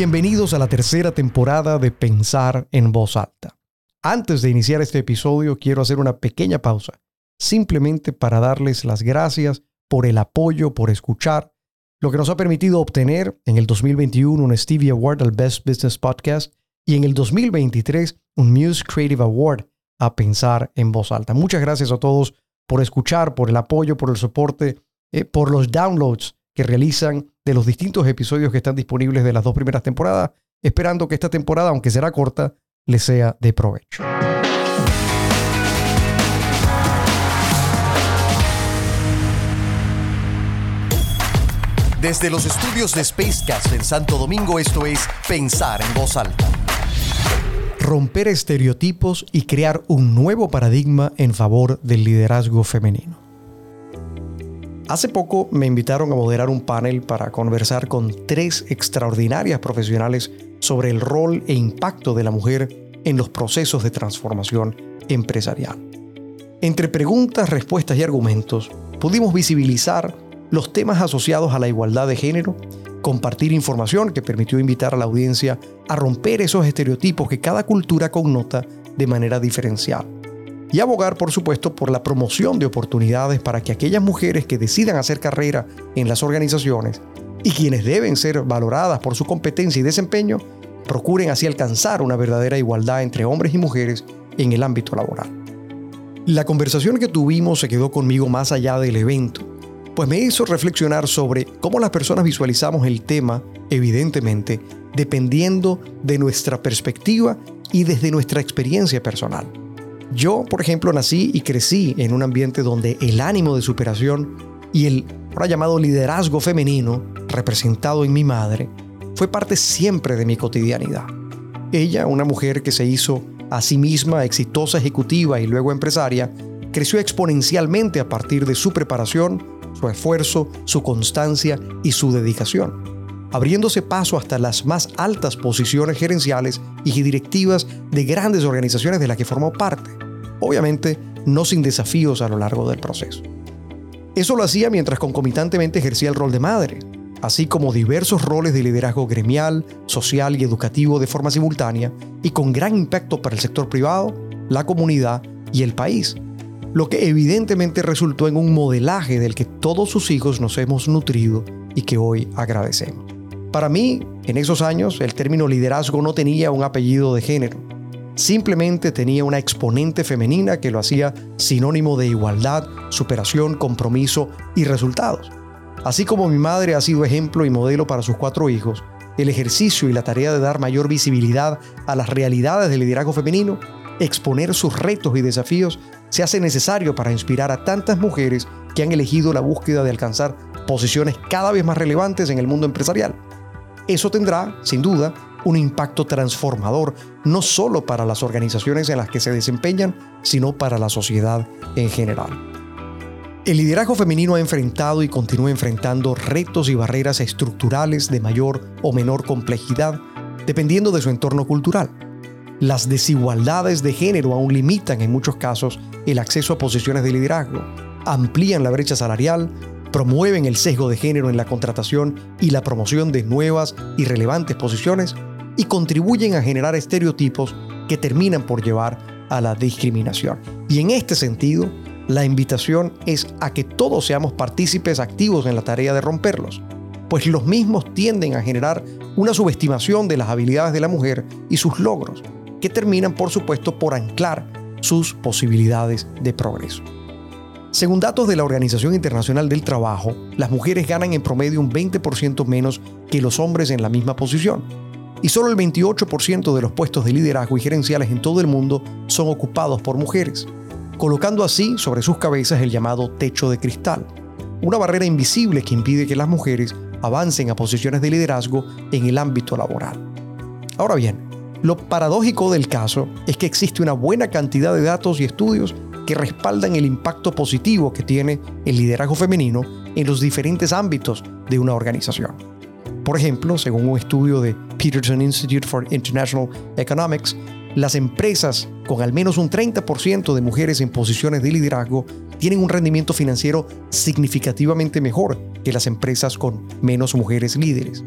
Bienvenidos a la tercera temporada de Pensar en voz alta. Antes de iniciar este episodio quiero hacer una pequeña pausa, simplemente para darles las gracias por el apoyo, por escuchar, lo que nos ha permitido obtener en el 2021 un Stevie Award al Best Business Podcast y en el 2023 un Muse Creative Award a Pensar en voz alta. Muchas gracias a todos por escuchar, por el apoyo, por el soporte, eh, por los downloads que realizan de los distintos episodios que están disponibles de las dos primeras temporadas, esperando que esta temporada, aunque será corta, les sea de provecho. Desde los estudios de Spacecast en Santo Domingo, esto es Pensar en voz alta. Romper estereotipos y crear un nuevo paradigma en favor del liderazgo femenino. Hace poco me invitaron a moderar un panel para conversar con tres extraordinarias profesionales sobre el rol e impacto de la mujer en los procesos de transformación empresarial. Entre preguntas, respuestas y argumentos, pudimos visibilizar los temas asociados a la igualdad de género, compartir información que permitió invitar a la audiencia a romper esos estereotipos que cada cultura connota de manera diferencial. Y abogar, por supuesto, por la promoción de oportunidades para que aquellas mujeres que decidan hacer carrera en las organizaciones y quienes deben ser valoradas por su competencia y desempeño, procuren así alcanzar una verdadera igualdad entre hombres y mujeres en el ámbito laboral. La conversación que tuvimos se quedó conmigo más allá del evento pues me hizo reflexionar sobre cómo las personas visualizamos el tema, evidentemente, dependiendo de nuestra perspectiva y desde nuestra experiencia personal. Yo, por ejemplo, nací y crecí en un ambiente donde el ánimo de superación y el ahora llamado liderazgo femenino, representado en mi madre, fue parte siempre de mi cotidianidad. Ella, una mujer que se hizo a sí misma exitosa ejecutiva y luego empresaria, creció exponencialmente a partir de su preparación su esfuerzo, su constancia y su dedicación, abriéndose paso hasta las más altas posiciones gerenciales y directivas de grandes organizaciones de las que formó parte, obviamente no sin desafíos a lo largo del proceso. Eso lo hacía mientras concomitantemente ejercía el rol de madre, así como diversos roles de liderazgo gremial, social y educativo de forma simultánea y con gran impacto para el sector privado, la comunidad y el país, lo que evidentemente resultó en un modelaje del que todos sus hijos nos hemos nutrido y que hoy agradecemos. Para mí, en esos años, el término liderazgo no tenía un apellido de género. Simplemente tenía una exponente femenina que lo hacía sinónimo de igualdad, superación, compromiso y resultados. Así como mi madre ha sido ejemplo y modelo para sus cuatro hijos, el ejercicio y la tarea de dar mayor visibilidad a las realidades del liderazgo femenino, exponer sus retos y desafíos se hace necesario para inspirar a tantas mujeres que han elegido la búsqueda de alcanzar posiciones cada vez más relevantes en el mundo empresarial. Eso tendrá, sin duda, un impacto transformador, no solo para las organizaciones en las que se desempeñan, sino para la sociedad en general. El liderazgo femenino ha enfrentado y continúa enfrentando retos y barreras estructurales de mayor o menor complejidad, dependiendo de su entorno cultural. Las desigualdades de género aún limitan en muchos casos el acceso a posiciones de liderazgo, amplían la brecha salarial, promueven el sesgo de género en la contratación y la promoción de nuevas y relevantes posiciones y contribuyen a generar estereotipos que terminan por llevar a la discriminación. Y en este sentido, la invitación es a que todos seamos partícipes activos en la tarea de romperlos, pues los mismos tienden a generar una subestimación de las habilidades de la mujer y sus logros, que terminan por supuesto por anclar sus posibilidades de progreso. Según datos de la Organización Internacional del Trabajo, las mujeres ganan en promedio un 20% menos que los hombres en la misma posición, y solo el 28% de los puestos de liderazgo y gerenciales en todo el mundo son ocupados por mujeres, colocando así sobre sus cabezas el llamado techo de cristal, una barrera invisible que impide que las mujeres avancen a posiciones de liderazgo en el ámbito laboral. Ahora bien, lo paradójico del caso es que existe una buena cantidad de datos y estudios que respaldan el impacto positivo que tiene el liderazgo femenino en los diferentes ámbitos de una organización. Por ejemplo, según un estudio de Peterson Institute for International Economics, las empresas con al menos un 30% de mujeres en posiciones de liderazgo tienen un rendimiento financiero significativamente mejor que las empresas con menos mujeres líderes.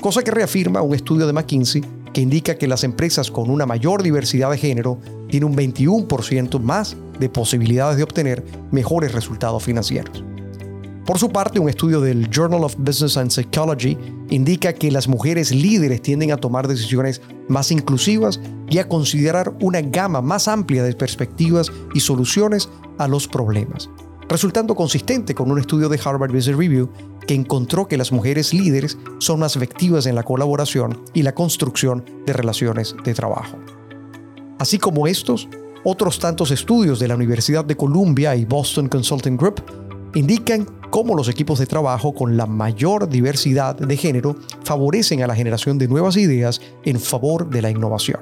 cosa que reafirma un estudio de McKinsey que indica que las empresas con una mayor diversidad de género tienen un 21% más de posibilidades de obtener mejores resultados financieros. Por su parte, un estudio del Journal of Business and Psychology indica que las mujeres líderes tienden a tomar decisiones más inclusivas y a considerar una gama más amplia de perspectivas y soluciones a los problemas, resultando consistente con un estudio de Harvard Business Review que encontró que las mujeres líderes son más efectivas en la colaboración y la construcción de relaciones de trabajo. Así como estos, otros tantos estudios de la Universidad de Columbia y Boston Consulting Group indican cómo los equipos de trabajo con la mayor diversidad de género favorecen a la generación de nuevas ideas en favor de la innovación.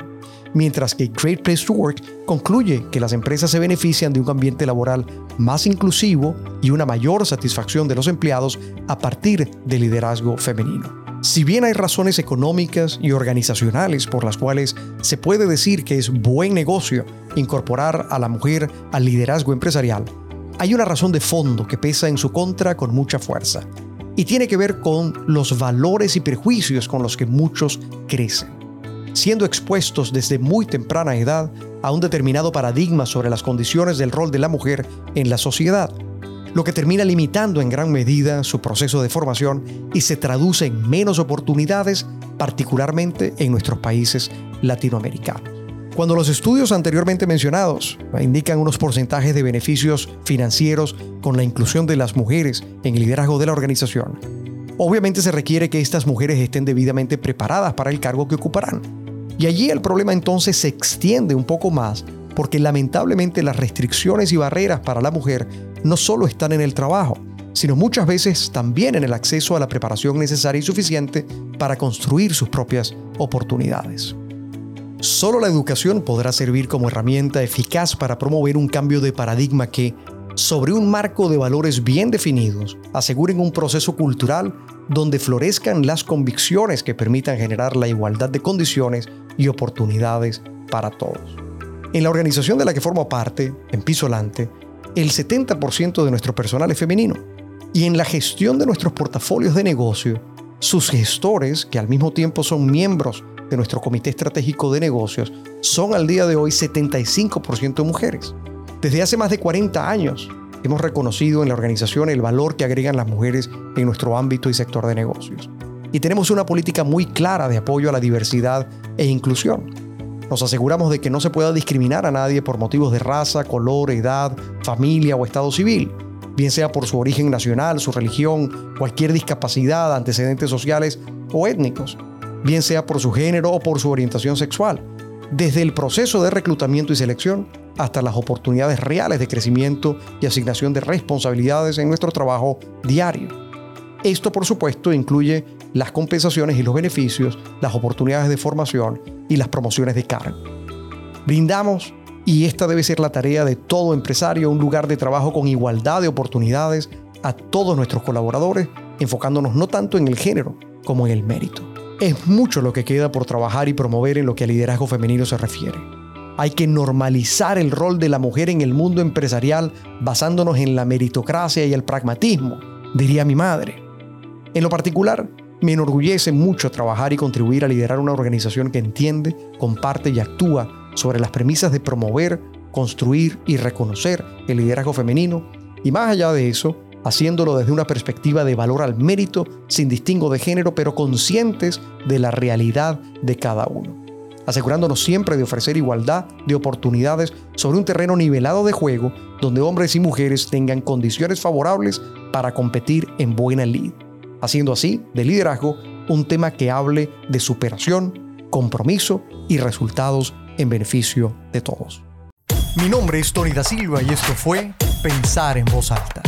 Mientras que Great Place to Work concluye que las empresas se benefician de un ambiente laboral más inclusivo y una mayor satisfacción de los empleados a partir del liderazgo femenino. Si bien hay razones económicas y organizacionales por las cuales se puede decir que es buen negocio incorporar a la mujer al liderazgo empresarial, hay una razón de fondo que pesa en su contra con mucha fuerza y tiene que ver con los valores y prejuicios con los que muchos crecen, siendo expuestos desde muy temprana edad a un determinado paradigma sobre las condiciones del rol de la mujer en la sociedad, lo que termina limitando en gran medida su proceso de formación y se traduce en menos oportunidades, particularmente en nuestros países latinoamericanos. Cuando los estudios anteriormente mencionados indican unos porcentajes de beneficios financieros con la inclusión de las mujeres en el liderazgo de la organización, obviamente se requiere que estas mujeres estén debidamente preparadas para el cargo que ocuparán. Y allí el problema entonces se extiende un poco más porque lamentablemente las restricciones y barreras para la mujer no solo están en el trabajo, sino muchas veces también en el acceso a la preparación necesaria y suficiente para construir sus propias oportunidades. Solo la educación podrá servir como herramienta eficaz para promover un cambio de paradigma que, sobre un marco de valores bien definidos, aseguren un proceso cultural donde florezcan las convicciones que permitan generar la igualdad de condiciones y oportunidades para todos. En la organización de la que formo parte, en Pisolante, el 70% de nuestro personal es femenino. Y en la gestión de nuestros portafolios de negocio, sus gestores, que al mismo tiempo son miembros nuestro Comité Estratégico de Negocios son al día de hoy 75% mujeres. Desde hace más de 40 años hemos reconocido en la organización el valor que agregan las mujeres en nuestro ámbito y sector de negocios. Y tenemos una política muy clara de apoyo a la diversidad e inclusión. Nos aseguramos de que no se pueda discriminar a nadie por motivos de raza, color, edad, familia o estado civil, bien sea por su origen nacional, su religión, cualquier discapacidad, antecedentes sociales o étnicos bien sea por su género o por su orientación sexual, desde el proceso de reclutamiento y selección hasta las oportunidades reales de crecimiento y asignación de responsabilidades en nuestro trabajo diario. Esto, por supuesto, incluye las compensaciones y los beneficios, las oportunidades de formación y las promociones de cargo. Brindamos, y esta debe ser la tarea de todo empresario, un lugar de trabajo con igualdad de oportunidades a todos nuestros colaboradores, enfocándonos no tanto en el género como en el mérito. Es mucho lo que queda por trabajar y promover en lo que al liderazgo femenino se refiere. Hay que normalizar el rol de la mujer en el mundo empresarial basándonos en la meritocracia y el pragmatismo, diría mi madre. En lo particular, me enorgullece mucho trabajar y contribuir a liderar una organización que entiende, comparte y actúa sobre las premisas de promover, construir y reconocer el liderazgo femenino y más allá de eso, haciéndolo desde una perspectiva de valor al mérito, sin distingo de género, pero conscientes de la realidad de cada uno, asegurándonos siempre de ofrecer igualdad de oportunidades sobre un terreno nivelado de juego donde hombres y mujeres tengan condiciones favorables para competir en buena lid, haciendo así de liderazgo un tema que hable de superación, compromiso y resultados en beneficio de todos. Mi nombre es Tony da Silva y esto fue Pensar en voz alta